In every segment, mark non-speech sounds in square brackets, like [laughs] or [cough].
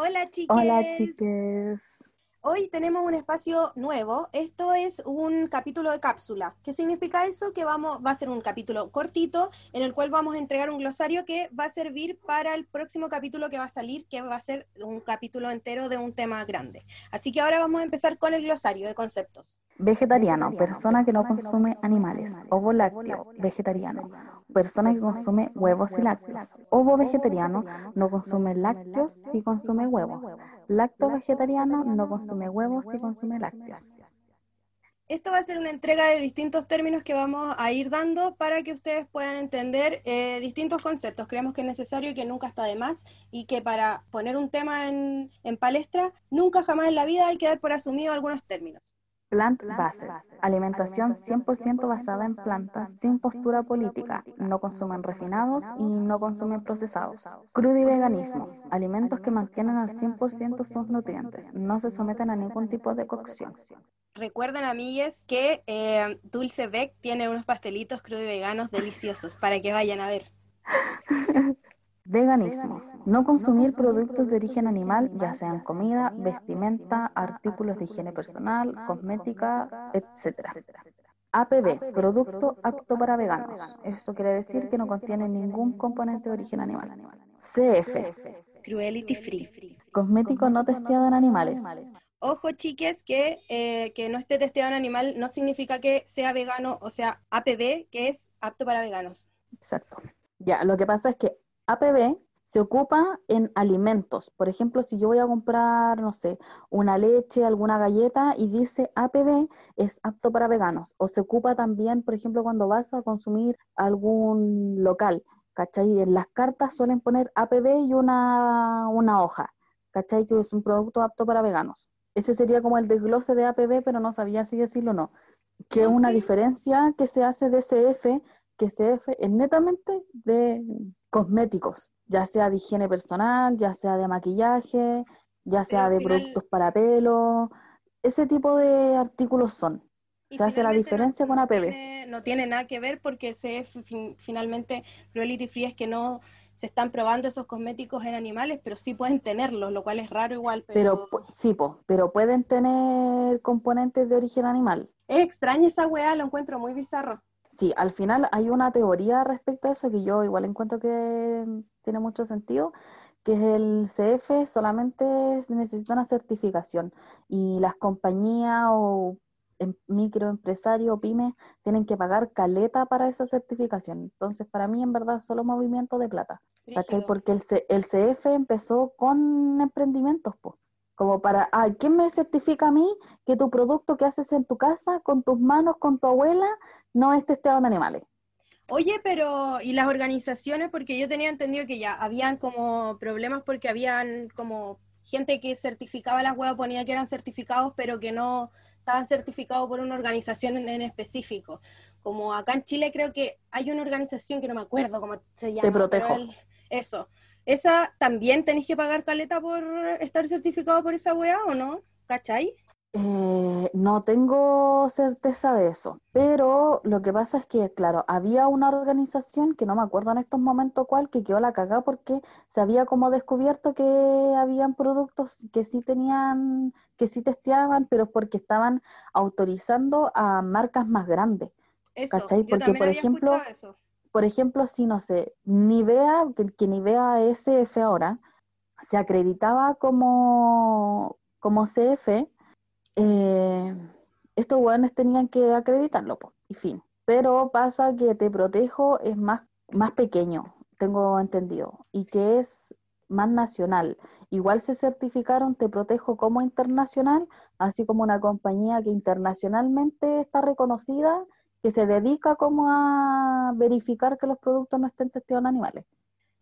Hola chiques. Hola chiques. Hoy tenemos un espacio nuevo. Esto es un capítulo de cápsula. ¿Qué significa eso? Que vamos, va a ser un capítulo cortito en el cual vamos a entregar un glosario que va a servir para el próximo capítulo que va a salir, que va a ser un capítulo entero de un tema grande. Así que ahora vamos a empezar con el glosario de conceptos. Vegetariano, persona que no consume animales. Ovo lácteo, vegetariano. Persona que consume huevos y lácteos. Ovo vegetariano, no consume lácteos si consume huevos. Lacto vegetariano, no consume huevos si consume lácteos. Esto va a ser una entrega de distintos términos que vamos a ir dando para que ustedes puedan entender eh, distintos conceptos. Creemos que es necesario y que nunca está de más y que para poner un tema en, en palestra, nunca jamás en la vida hay que dar por asumido algunos términos. Plant Based, alimentación 100% basada en plantas, sin postura política, no consumen refinados y no consumen procesados. Crudo y veganismo, alimentos que mantienen al 100% sus nutrientes, no se someten a ningún tipo de cocción. Recuerden, amigues, que eh, Dulce Beck tiene unos pastelitos crudo y veganos deliciosos para que vayan a ver. [laughs] Veganismo. No consumir productos de origen animal, ya sean comida, vestimenta, artículos de higiene personal, cosmética, etc. APB, producto apto para veganos. Esto quiere decir que no contiene ningún componente de origen animal. CF, Cruelty free. cosmético no testeado en animales. Ojo, chiques, que, eh, que no esté testeado en animal no significa que sea vegano, o sea, APB, que es apto para veganos. Exacto. Ya, lo que pasa es que APB se ocupa en alimentos. Por ejemplo, si yo voy a comprar, no sé, una leche, alguna galleta y dice APB es apto para veganos. O se ocupa también, por ejemplo, cuando vas a consumir algún local, ¿cachai? En las cartas suelen poner APB y una, una hoja, ¿cachai? Que es un producto apto para veganos. Ese sería como el desglose de APB, pero no sabía si decirlo o no. Que es No, una sí. diferencia que se hace de CF, que CF es netamente de cosméticos, ya sea de higiene personal, ya sea de maquillaje, ya sea de final- productos para pelo, ese tipo de artículos son. Se hace la finalmente no- diferencia con APB. Tiene, no tiene nada que ver porque se, fin- finalmente Cruelty Free es que no se están probando esos cosméticos en animales, pero sí pueden tenerlos, lo cual es raro igual. Pero Pero, sí, po, pero pueden tener componentes de origen animal. es extraña esa weá, lo encuentro muy bizarro. Sí, al final hay una teoría respecto a eso que yo igual encuentro que tiene mucho sentido, que es el CF solamente necesita una certificación y las compañías o em- microempresarios o pymes tienen que pagar caleta para esa certificación. Entonces, para mí en verdad solo movimiento de plata. Porque el, C- el CF empezó con emprendimientos, pues. Como para, ay, ¿quién me certifica a mí que tu producto que haces en tu casa, con tus manos, con tu abuela, no es testeado en animales? Oye, pero ¿y las organizaciones? Porque yo tenía entendido que ya habían como problemas porque habían como gente que certificaba las huevas, ponía que eran certificados, pero que no estaban certificados por una organización en, en específico. Como acá en Chile creo que hay una organización que no me acuerdo cómo se llama. pero Protejo. el- eso. ¿Esa también tenéis que pagar caleta por estar certificado por esa hueá o no? ¿Cachai? Eh, no tengo certeza de eso, pero lo que pasa es que, claro, había una organización que no me acuerdo en estos momentos cuál, que quedó la cagada porque se había como descubierto que habían productos que sí tenían, que sí testeaban, pero porque estaban autorizando a marcas más grandes. Eso. ¿Cachai? Yo Porque, también por había ejemplo, eso. Por ejemplo, si no sé, Nivea, que, que Nivea SF ahora, se acreditaba como, como CF, eh, estos hueones tenían que acreditarlo, y fin. Pero pasa que Te Protejo es más, más pequeño, tengo entendido, y que es más nacional. Igual se certificaron Te Protejo como internacional, así como una compañía que internacionalmente está reconocida, que se dedica como a verificar que los productos no estén testeados en animales.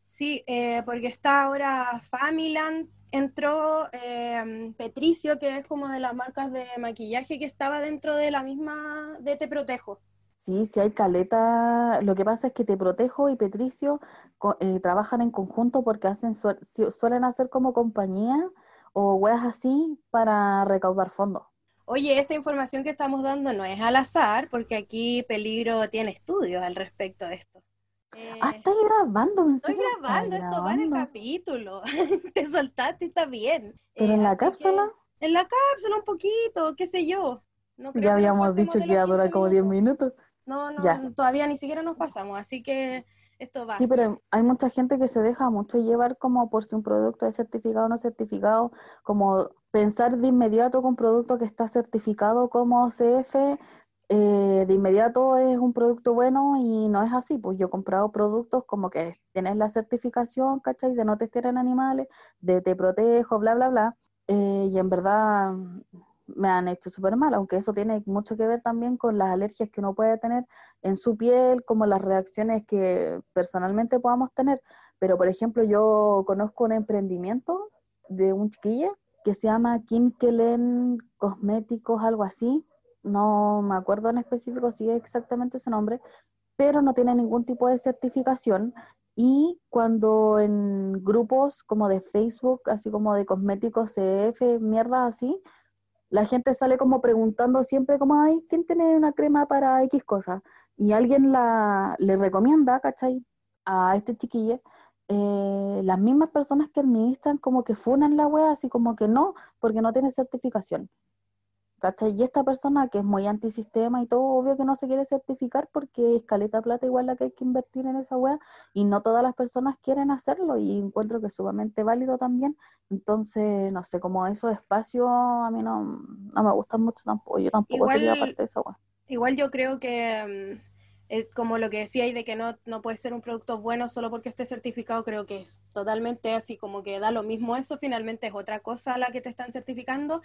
Sí, eh, porque está ahora Familand, entró eh, Petricio, que es como de las marcas de maquillaje que estaba dentro de la misma de Te Protejo. Sí, sí hay caleta. Lo que pasa es que Te Protejo y Petricio eh, trabajan en conjunto porque hacen suelen hacer como compañía o weas así para recaudar fondos. Oye, esta información que estamos dando no es al azar, porque aquí Peligro tiene estudios al respecto de esto. Eh, ah, estás grabando. ¿en Estoy grabando, esto va en el grabando. capítulo. [laughs] Te soltaste, está bien. Pero Eh, en la así que- cápsula En la cápsula un poquito, qué sé yo. No creo ya habíamos dicho que iba a durar 15 como 10 minutos. minutos. No, no, Ya. todavía ni siquiera nos pasamos, así que esto va. Sí, pero hay mucha gente que se deja mucho llevar como por si un producto es certificado o no certificado, como pensar de inmediato que un producto que está certificado como CF, eh, de inmediato es un producto bueno y no es así. Pues yo he comprado productos como que tienen la certificación, ¿cachai? De no testear en animales, de te protejo, bla, bla, bla. eh, y en verdad me han hecho súper mal, aunque eso tiene mucho que ver también con las alergias que uno puede tener en su piel, como las reacciones que personalmente podamos tener. Pero, por ejemplo, yo conozco un emprendimiento de un chiquillo que se llama Kim Kellen Cosméticos, algo así. No me acuerdo en específico si es exactamente ese nombre, pero no tiene ningún tipo de certificación. Y cuando en grupos como de Facebook, así como de cosméticos CF, mierda así, la gente sale como preguntando siempre como, ay, ¿quién tiene una crema para X cosa? Y alguien la, le recomienda, ¿cachai? A este chiquillo, eh, las mismas personas que administran como que funan la wea, así como que no, porque no tiene certificación. ¿Cachai? Y esta persona que es muy antisistema y todo, obvio que no se quiere certificar porque es caleta plata igual la que hay que invertir en esa wea y no todas las personas quieren hacerlo y encuentro que es sumamente válido también. Entonces, no sé, como esos espacios a mí no, no me gustan mucho tampoco. Yo tampoco Igual- sería parte de esa wea. Igual yo creo que mm, es como lo que decía ahí de que no, no puede ser un producto bueno solo porque esté certificado, creo que es totalmente así como que da lo mismo eso, finalmente es otra cosa a la que te están certificando.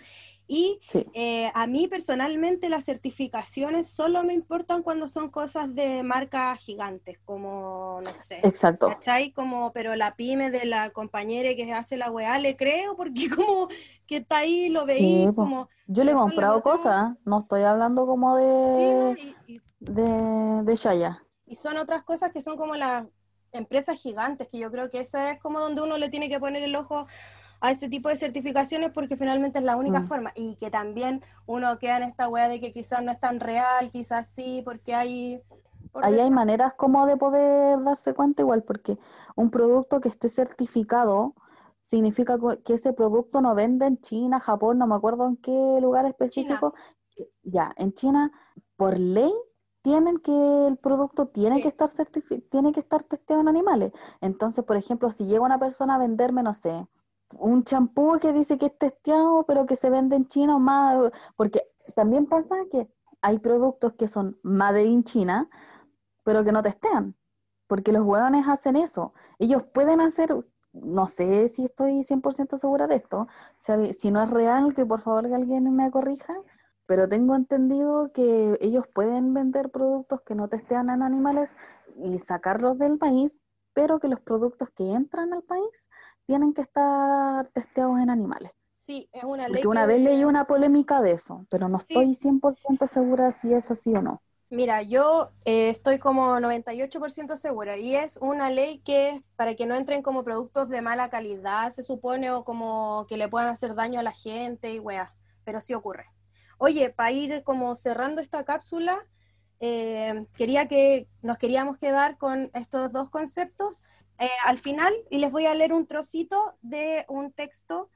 Y Sí, eh, a mí personalmente las certificaciones solo me importan cuando son cosas de marcas gigantes, como, no sé, exacto. ¿cachai? Como, pero la pyme de la compañera que hace la weá le creo porque [laughs] como que está ahí, lo veí, Sí, como... Yo le he comprado cosas, no estoy hablando como sí, de, Y- y de, de Shaya. Y son otras cosas que son como las empresas gigantes, que yo creo que esa es como donde uno le tiene que poner el ojo a ese tipo de certificaciones porque finalmente es la única Mm. forma. Y que también uno queda en esta wea de que quizás no es tan real, quizás sí, porque hay... por Ahí hay maneras como de poder darse cuenta igual, porque un producto que esté certificado significa que ese producto no vende en China, Japón, no me acuerdo en qué lugar específico. Ya, en China, por ley, tienen que el producto tiene Sí. que estar certifi- tiene que estar testeado en animales. Entonces, por ejemplo, si llega una persona a venderme, no sé, un champú que dice que es testeado, pero que se vende en China o más, porque también pasa que hay productos que son made in China, pero que no testean, porque los hueones hacen eso. Ellos pueden hacer, no sé si estoy 100% segura de esto, si, si no es real, que por favor que alguien me corrija, pero tengo entendido que ellos pueden vender productos que no testean en animales y sacarlos del país, pero que los productos que entran al país tienen que estar testeados en animales. Sí, es una ley Porque una que- vez leí una polémica de eso, pero no Sí. estoy 100% segura si es así o no. Mira, yo eh, estoy como 98% segura y es una ley que para que no entren como productos de mala calidad, se supone, o como que le puedan hacer daño a la gente y weá, pero sí ocurre. Oye, para ir como cerrando esta cápsula, eh, quería que nos queríamos quedar con estos dos conceptos eh, al final y les voy a leer un trocito de un texto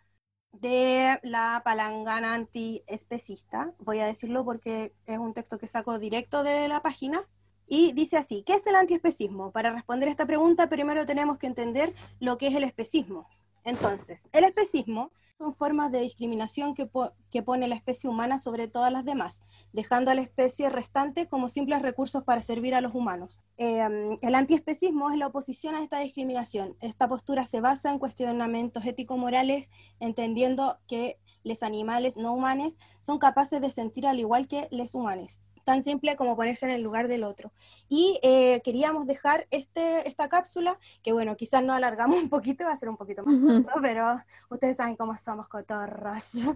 de la palangana antiespecista. Voy a decirlo porque es un texto que saco directo de la página. Y dice así, ¿qué es el antiespecismo? Para responder esta pregunta, primero tenemos que entender lo que es el especismo. Entonces, el especismo son formas de discriminación que, po- que pone la especie humana sobre todas las demás, dejando a la especie restante como simples recursos para servir a los humanos. Eh, el antiespecismo es la oposición a esta discriminación. Esta postura se basa en cuestionamientos ético-morales, entendiendo que los animales no humanos son capaces de sentir al igual que los humanos. Tan simple como ponerse en el lugar del otro. Y eh, queríamos dejar este, esta cápsula, que bueno, quizás nos alargamos [laughs] un poquito, va a ser un poquito más corto, pero ustedes saben cómo somos cotorros. [laughs]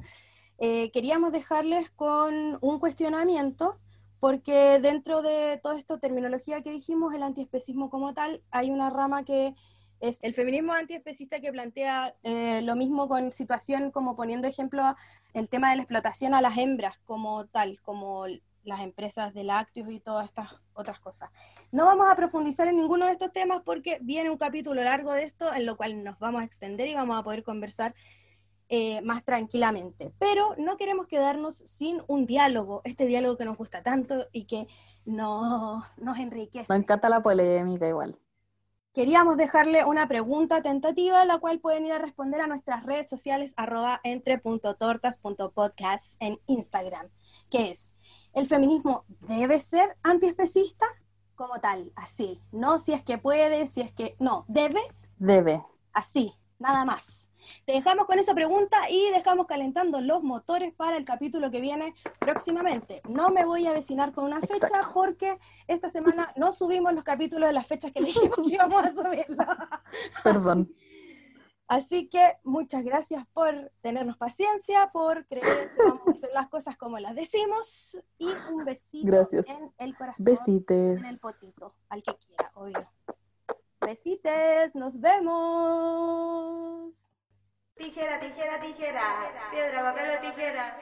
Eh, queríamos dejarles con un cuestionamiento, porque dentro de toda esta terminología que dijimos, el antiespecismo como tal, hay una rama que es el feminismo antiespecista que plantea eh, lo mismo con situación como poniendo ejemplo el tema de la explotación a las hembras como tal, como las empresas de lácteos y todas estas otras cosas. No vamos a profundizar en ninguno de estos temas porque viene un capítulo largo de esto en lo cual nos vamos a extender y vamos a poder conversar eh, más tranquilamente. Pero no queremos quedarnos sin un diálogo, este diálogo que nos gusta tanto y que no, nos enriquece. Me encanta la polémica igual. Queríamos dejarle una pregunta tentativa, la cual pueden ir a responder a nuestras redes sociales arroba entre.tortas.podcast en Instagram, que es, ¿el feminismo debe ser antiespecista? Como tal, así, no si es que puede, si es que, no, debe. Debe. Así, nada más. Te dejamos con esa pregunta y dejamos calentando los motores para el capítulo que viene próximamente. No me voy a vecinar con una fecha porque esta semana no subimos los capítulos de las fechas que [laughs] dijimos que íbamos a subirlo. Perdón. Así que muchas gracias por tenernos paciencia, por creer que vamos a hacer las cosas como las decimos y un besito en el corazón, Besites. en el potito, al que quiera, obvio. Besites, nos vemos. Tijera, tijera, tijera, piedra, papel o tijera.